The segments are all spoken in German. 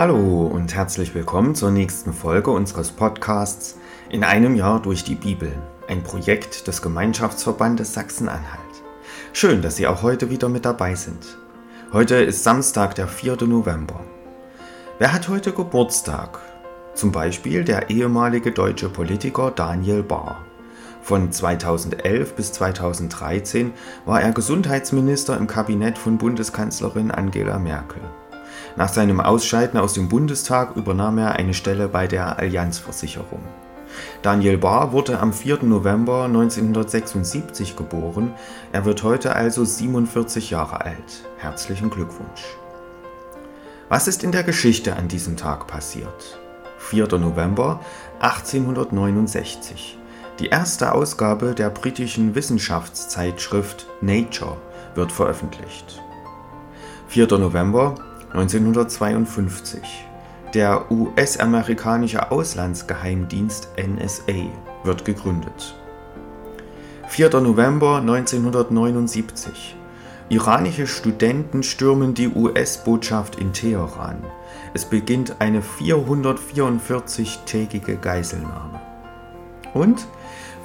Hallo und herzlich willkommen zur nächsten Folge unseres Podcasts In einem Jahr durch die Bibel, ein Projekt des Gemeinschaftsverbandes Sachsen-Anhalt. Schön, dass Sie auch heute wieder mit dabei sind. Heute ist Samstag, der 4. November. Wer hat heute Geburtstag? Zum Beispiel der ehemalige deutsche Politiker Daniel Bahr. Von 2011 bis 2013 war er Gesundheitsminister im Kabinett von Bundeskanzlerin Angela Merkel. Nach seinem Ausscheiden aus dem Bundestag übernahm er eine Stelle bei der Allianzversicherung. Daniel Bahr wurde am 4. November 1976 geboren. Er wird heute also 47 Jahre alt. Herzlichen Glückwunsch. Was ist in der Geschichte an diesem Tag passiert? 4. November 1869. Die erste Ausgabe der britischen Wissenschaftszeitschrift Nature wird veröffentlicht. 4. November 1952. Der US-amerikanische Auslandsgeheimdienst NSA wird gegründet. 4. November 1979. Iranische Studenten stürmen die US-Botschaft in Teheran. Es beginnt eine 444-tägige Geiselnahme. Und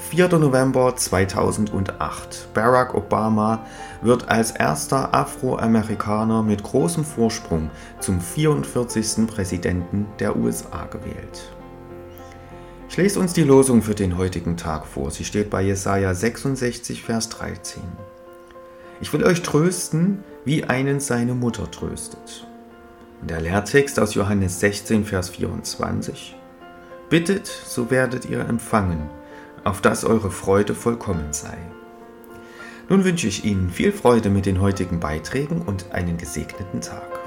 4. November 2008. Barack Obama wird als erster Afroamerikaner mit großem Vorsprung zum 44. Präsidenten der USA gewählt. Ich lese uns die Losung für den heutigen Tag vor. Sie steht bei Jesaja 66, Vers 13. Ich will euch trösten, wie einen seine Mutter tröstet. Und der Lehrtext aus Johannes 16, Vers 24. Bittet, so werdet ihr empfangen auf dass eure Freude vollkommen sei. Nun wünsche ich Ihnen viel Freude mit den heutigen Beiträgen und einen gesegneten Tag.